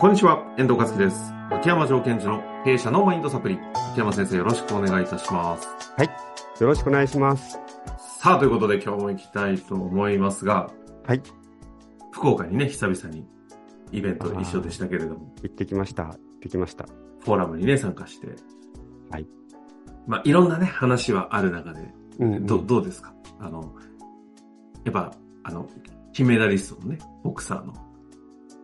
こんにちは、遠藤和樹です。秋山条件時の弊社のマインドサプリ。秋山先生よろしくお願いいたします。はい。よろしくお願いします。さあ、ということで今日も行きたいと思いますが、はい。福岡にね、久々にイベント一緒でしたけれども、行ってきました。行ってきました。フォーラムにね、参加して。はい。まあ、いろんなね、話はある中で、うんうんどどうですか？あの、やっぱ、あの、金メダリストのね、ボクサーの、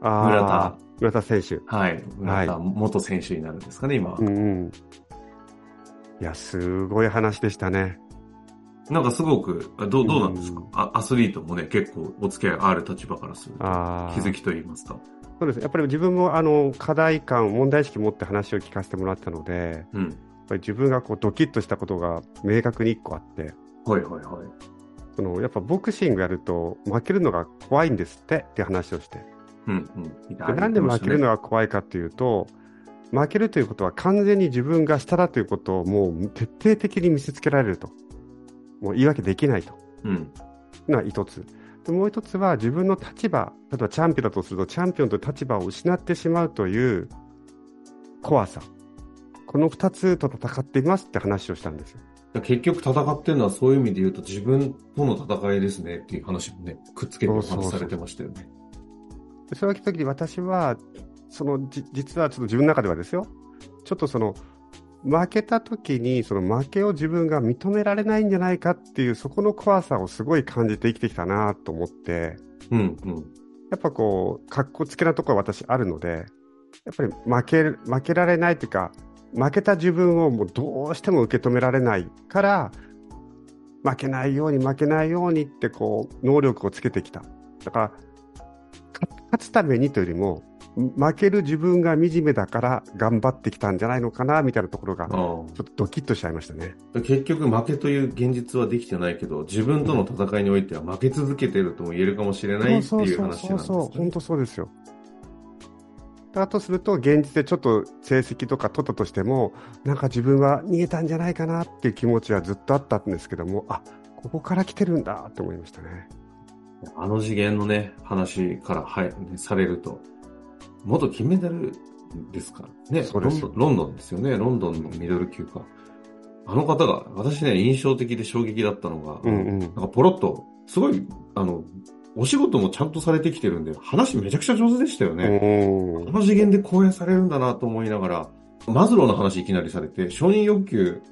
村田。村田選手。はい、村田は元選手になるんですかね、今は。うんうん。いや、すごい話でしたね。なんかすごく、あどうどうなんですか、うんあアスリートもね、結構お付き合いある立場からすると。気づきと言いますか。そうです。やっぱり自分も、あの、課題感、問題意識持って話を聞かせてもらったので、やっうん。ぱり自分がこう、ドキッとしたことが明確に一個あって、はいはいはい。その、やっぱボクシングやると、負けるのが怖いんですってって話をして。うんうん。なんで負けるのはが怖いかっていうと、負けるということは完全に自分が下だということをもう徹底的に見せつけられると。もう言い訳できないとうん。いうのは一つ。でもう一つは自分の立場、例えばチャンピオンだとするとチャンピオンという立場を失ってしまうという怖さ。この二つと戦っていますって話をしたんですよ。結局戦ってるのはそういう意味で言うと自分との戦いですねっていう話もね、くっつけてお話しされてましたよね。でそれを聞いた時に私は、そのじ実はちょっと自分の中ではですよ、ちょっとその負けた時にその負けを自分が認められないんじゃないかっていうそこの怖さをすごい感じて生きてきたなと思って、うんうん。やっぱこう、かっこつけなところは私あるので、やっぱり負ける負けられないというか、負けた自分をもうどうしても受け止められないから、負けないように負けないようにってこう、能力をつけてきた。だから、か勝つためにというよりも、負ける自分が惨めだから頑張ってきたんじゃないのかな、みたいなところが、ちあょっとドキッとしちゃいましたね。あ結局負けという現実はできてないけど、自分との戦いにおいては負け続けてるとも言えるかもしれないっていう話なんですそうそう、ね本。当そうですよ。だとすると、現実でちょっと成績とか取ったとしても、なんか自分は逃げたんじゃないかなっていう気持ちはずっとあったんですけども、あここから来てるんだって思いましたね。あの次元のね、話から、はい、ねされると、元金メダルですからね。ロンドンロンドンですよね。ロンドンのミドル級か。あの方が、私ね、印象的で衝撃だったのが、うんうんなんかポロッと、すごい、あの、お仕事もちゃんとされてきてるんで、話めちゃくちゃ上手でしたよね。うんあの次元で講演されるんだなと思いながら、マズローの話いきなりされて、承認欲求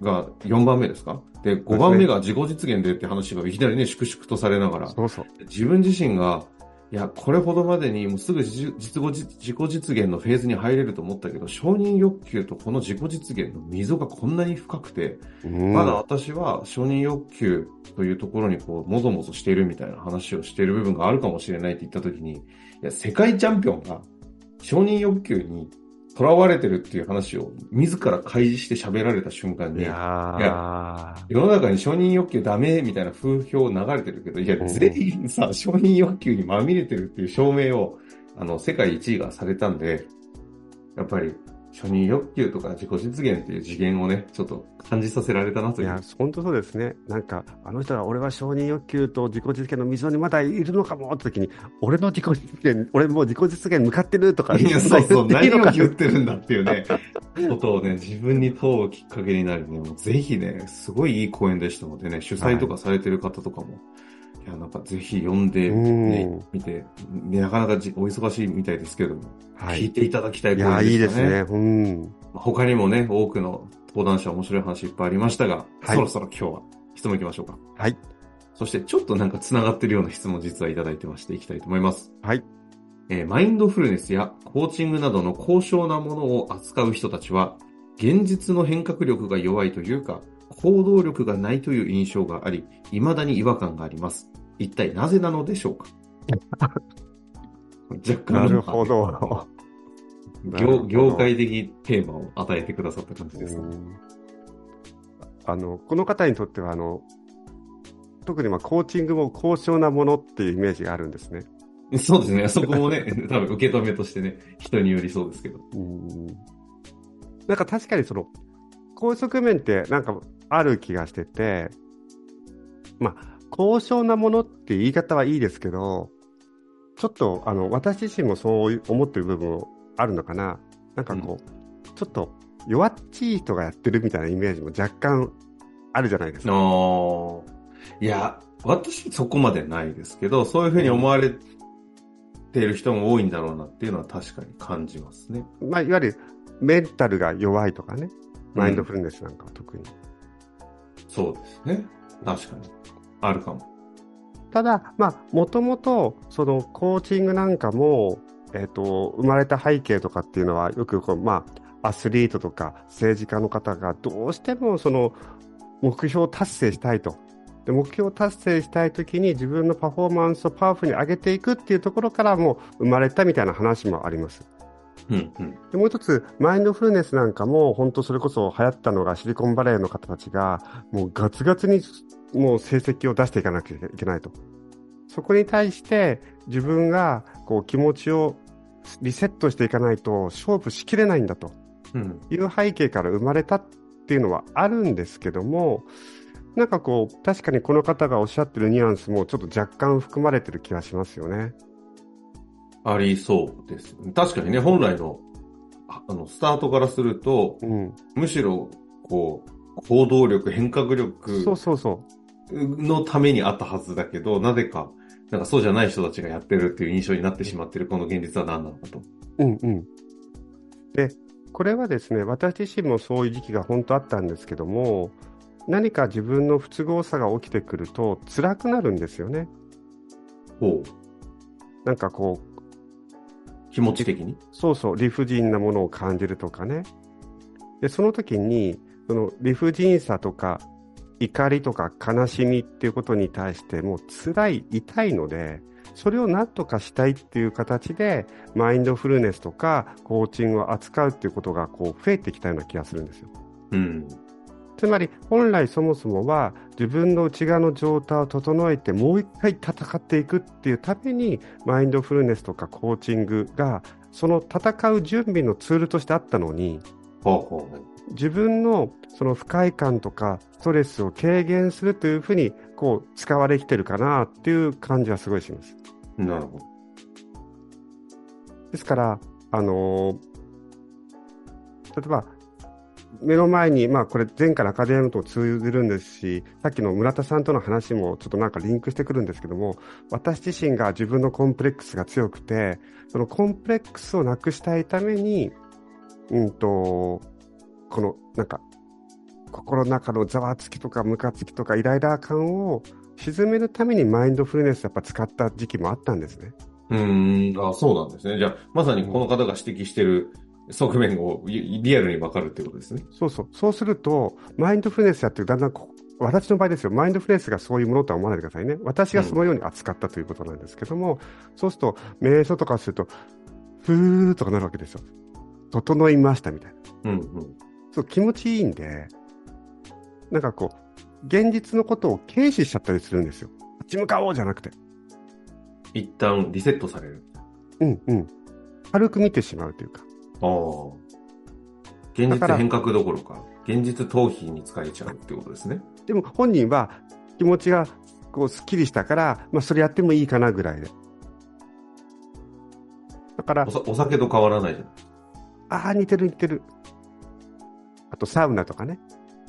が4番目ですかで、5番目が自己実現でって話がいきなりね、粛々とされながら、そうそう。自分自身が、いや、これほどまでにもうすぐ自実自自己実現のフェーズに入れると思ったけど、承認欲求とこの自己実現の溝がこんなに深くて、うんまだ私は承認欲求というところにこう、もぞもぞしているみたいな話をしている部分があるかもしれないって言ったときに、いや、世界チャンピオンが承認欲求に囚われてるっていう話を自ら開示して喋られた瞬間に、いやー。世の中に承認欲求ダメみたいな風評流れてるけど、いやう、ん。全員さ、承認欲求にまみれてるっていう証明を、あの、世界一位がされたんで、やっぱり、承認欲求とか自己実現っていう次元をね、ちょっと感じさせられたなという。いや、本当そうですね。なんか、あの人は俺は承認欲求と自己実現の溝にまだいるのかもって時に、俺の自己実現、俺もう自己実現向かってるとか、いや、そうそう、何を言ってるんだっていうね、ことをね、自分に問うきっかけになりね、もうぜひね、すごいいい講演でしたのでね、主催とかされてる方とかも、い、や、なんかぜひ読んで、ねうん、見て、なかなかじお忙しいみたいですけれども、聞いはい。ていただきたいいや、いいですね。ね。うん。他にもね、多くの登壇者面白い話いっぱいありましたが、はいそろそろ今日は質問行きましょうか。はい。そしてちょっとなんか繋がってるような質問実はいただいてましていきたいと思います。はい。えーマインドフルネスやコーチングなどの高尚なものを扱う人たちは、現実の変革力が弱いというか、行動力がないという印象があり、未だに違和感があります。一体なぜなのでしょうか？若干のなるほど。業業界的テーマを与えてくださった感じですね。うんあの、この方にとっては、あの、特にまあコーチングも高尚なものっていうイメージがあるんですね。そうですね。そこもね、多分受け止めとしてね、人によりそうですけど。うんなんか確かにその、高側面ってなんかある気がしてて、まあ、高尚なものって言い方はいいですけど、ちょっとあの私自身もそう思ってる部分あるのかな、なんかこう、ちょっと弱っちい人がやってるみたいなイメージも若干あるじゃないですか。いや、私そこまでないですけど、そういうふうに思われてる人も多いんだろうなっていうのは確かに感じますね。まあ、いわゆるメンタルが弱いとかね、マインドフルネスなんかは特に。そうですね。確かに。あるかも。ただ、まあ、もともと、その、コーチングなんかも、えっ、と、生まれた背景とかっていうのは、よくこう、まあ、アスリートとか政治家の方がどうしてもその目標を達成したいと。で目標を達成したいときに自分のパフォーマンスをパワフルに上げていくっていうところからも生まれたみたいな話もあります。うんうん。でもう一つ、マインドフルネスなんかも、本当それこそ流行ったのがシリコンバレーの方たちが、もうガツガツにもう成績を出していかなきゃいけないと。そこに対して自分がこう気持ちをリセットしていかないと勝負しきれないんだとうん。いう背景から生まれたっていうのはあるんですけども、なんかこう、確かにこの方がおっしゃってるニュアンスもちょっと若干含まれてる気がしますよね。ありそうです。確かにね、本来の、ああの、スタートからすると、うん。むしろ、こう、行動力、変革力そうそうそのためにあったはずだけど、なぜか、なんかそうじゃない人たちがやってるっていう印象になってしまってるこの現実は何なのかと。う。うんうん。で、これはですね、私自身もそういう時期が本当あったんですけども、何か自分の不都合さが起きてくると辛くなるんですよね。ほう。なんかこう、気持ち的に？そうそう、理不尽なものを感じるとかね。で、その時に、その理不尽さとか、怒りとか悲しみっていうことに対してもう辛い、痛いので、それを何とかしたいっていう形で、マインドフルネスとかコーチングを扱うっていうことがこう増えてきたような気がするんですよ。うん。つまり、本来そもそもは自分の内側の状態を整えてもう一回戦っていくっていうために、マインドフルネスとかコーチングが、その戦う準備のツールとしてあったのに、ほうほうほ自分のその不快感とかストレスを軽減するというふうにこう使われてきてるかなっていう感じはすごいします。う。なるほど。ですから、あのー例えば、目の前に、まあこれ前回のアカデミアと通じるんですし、さっきの村田さんとの話もちょっとなんかリンクしてくるんですけども、私自身が自分のコンプレックスが強くて、そのコンプレックスをなくしたいために、うんと、このなんか、心の中のざわつきとかムカつきとかイライラ感を沈めるためにマインドフルネスやっぱ使った時期もあったんですね。うん、あ、そうなんですね。じゃあ、まさにこの方が指摘してる側面をリリアルにわかるってことですね。そうそう。そうすると、マインドフルネスやってるだんだんこ私の場合ですよ、マインドフルネスがそういうものとは思わないでくださいね。私がそのように扱ったということなんですけども、そうすると、瞑想とかすると、ふーとかなるわけですよ。整いましたみたいな。うんうん。そう、気持ちいいんで、なんかこう、現実のことを軽視しちゃったりするんですよ。立ち向かおうじゃなくて。一旦リセットされる。うんうん。軽く見てしまうというか。ああ。現実変革どころか、現実逃避に使えちゃうってことですね。でも本人は気持ちがこうすっきりしたから、まあそれやってもいいかなぐらいで。だからお、さお酒と変わらないじああ、似てる似てる。あとサウナとかね。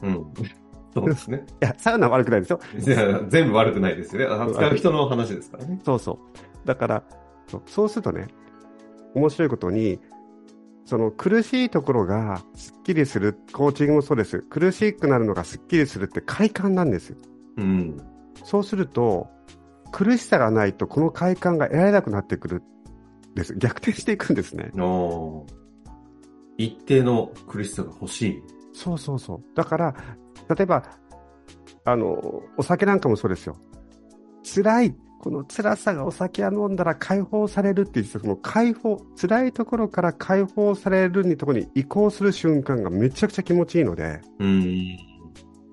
うん。そうですね。いや、サウナは悪くないですよ。いや全部悪くないですよね。扱う人の話ですからね。そうそう。だから、そうそうするとね、面白いことに、その苦しいところがすっきりする、コーチングもそうです。苦しくなるのがすっきりするって快感なんですよ。うん。そうすると、苦しさがないとこの快感が得られなくなってくるんです。逆転していくんですね。お一定の苦しさが欲しい。そうそうそう。だから、例えば、あの、お酒なんかもそうですよ。辛い、この辛さがお酒を飲んだら解放されるって言ってその解放、辛いところから解放されるにところに移行する瞬間がめちゃくちゃ気持ちいいので、うん。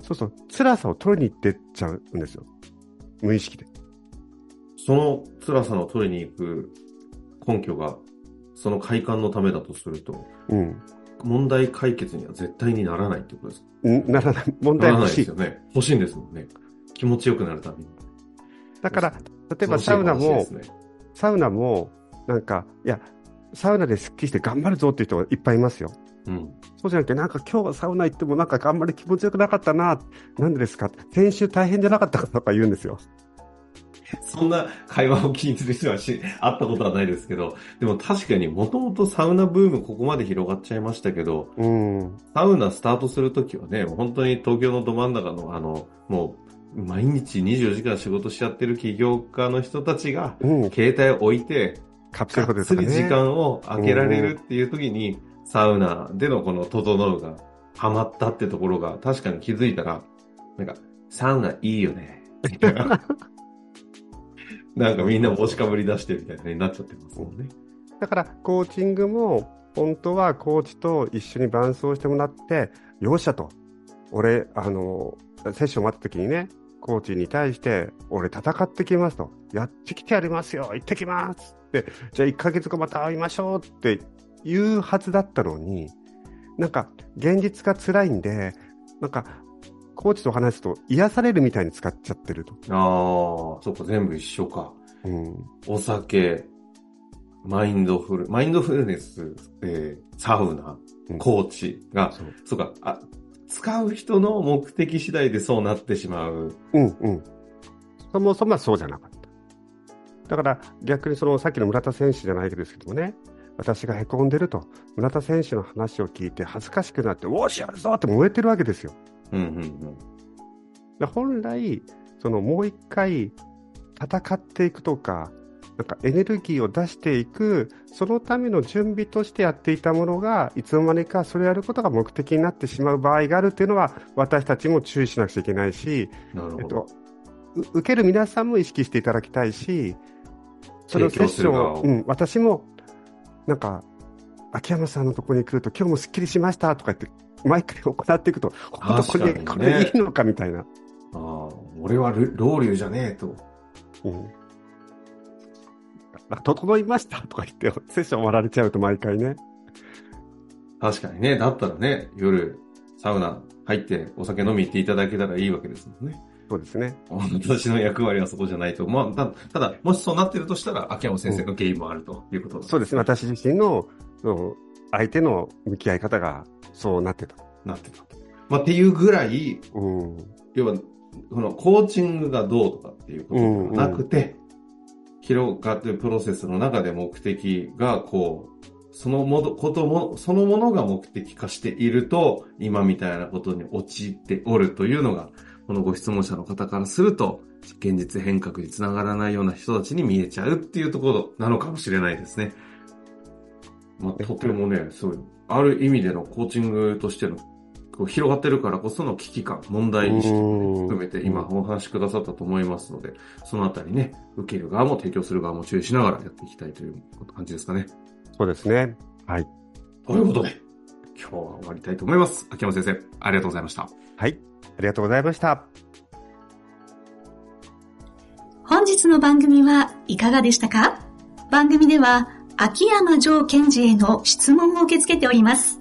そうそう、辛さを取りに行ってっちゃうんですよ。無意識で。その辛さの取りに行く根拠が、その快感のためだとすると、うん。問題解決には絶対にならないってことですか？んならない。問題欲しい。ですよね。欲しいんですもんね。気持ちよくなるために。だから、例えばサウナもねサウナも、なんか、いや、サウナでスッキリして頑張るぞっていう人がいっぱいいますよ。うん。そうじゃなくて、なんか今日はサウナ行ってもなんかあんまり気持ちよくなかったな。なんでですか？先週大変じゃなかったかとか言うんですよ。そんな会話を気にする人はし、会ったことはないですけど、でも確かにもともとサウナブームここまで広がっちゃいましたけど、うん。サウナスタートするときはね、本当に東京のど真ん中のあの、もう毎日24時間仕事しちゃってる起業家の人たちが、うん。携帯を置いて、カプセルホテルとかね。り時間を空けられるっていう時に、サウナでのこの整うがハマったってところが確かに気づいたら、なんか、サウナいいよね。な なんかみんな帽子かぶり出してみたいなになっちゃってますもんね。だから、コーチングも、本当はコーチと一緒に伴走してもらって、よっしゃと。俺、あの、セッション終わった時にね、コーチに対して、俺戦ってきますと。やってきてやりますよ。行ってきますって。じゃあ1ヶ月後また会いましょうって言うはずだったのに、なんか、現実が辛いんで、なんか、コーチと話すと癒されるみたいに使っちゃってると。ああ、そっか、全部一緒か。うん。お酒、マインドフル、マインドフルネス、えーサウナう、んコーチが、そう。そうか、あ、使う人の目的次第でそうなってしまう。うんうん。そもそもはそうじゃなかった。だから逆にそのさっきの村田選手じゃないですけどもね、私が凹んでると、村田選手の話を聞いて恥ずかしくなって、おーしやるぞって燃えてるわけですよ。うんうんで本来、そのもう一回戦っていくとか、なんかエネルギーを出していく、そのための準備としてやっていたものが、いつの間にかそれをやることが目的になってしまう場合があるっていうのは、私たちも注意しなくちゃいけないし、うん。なるほど。えっと、う受ける皆さんも意識していただきたいし、それをセッションを、うん、私も、なんか、秋山さんのところに来ると、今日もすっきりしましたとか言って、毎回行っていくと、本当これ、ねれいいのかみたいな。ああ、俺はル老流じゃねえと。うん。あ整いました？とか言って、セッション終わられちゃうと毎回ね。確かにね、だったらね、夜、サウナ入ってお酒飲み行っていただけたらいいわけですもんね。そうですね。私の役割はそこじゃないと。まあ、たただ、もしそうなってるとしたら、秋山先生の原因もあるということそうですね。私自身の、相手の向き合い方がそうなってた。なってたと。まあ、っていうぐらい、うん。要は、このコーチングがどうとかっていうことではなくて、広がってるプロセスの中で目的が、こう、そのもの、ことも、そのものが目的化していると、今みたいなことに陥っておるというのが、このご質問者の方からすると、現実変革につながらないような人たちに見えちゃうっていうところなのかもしれないですね。まあ、とてもね、すごい、ある意味でのコーチングとしての、こう広がってるからこその危機感、問題意識も含めて今お話しくださったと思いますので、そのあたりね、受ける側も提供する側も注意しながらやっていきたいという感じですかね。そうですね。はい。ということで、今日は終わりたいと思います。秋山先生、ありがとうございました。はい。ありがとうございました。本日の番組はいかがでしたか？番組では秋山城賢治への質問を受け付けております。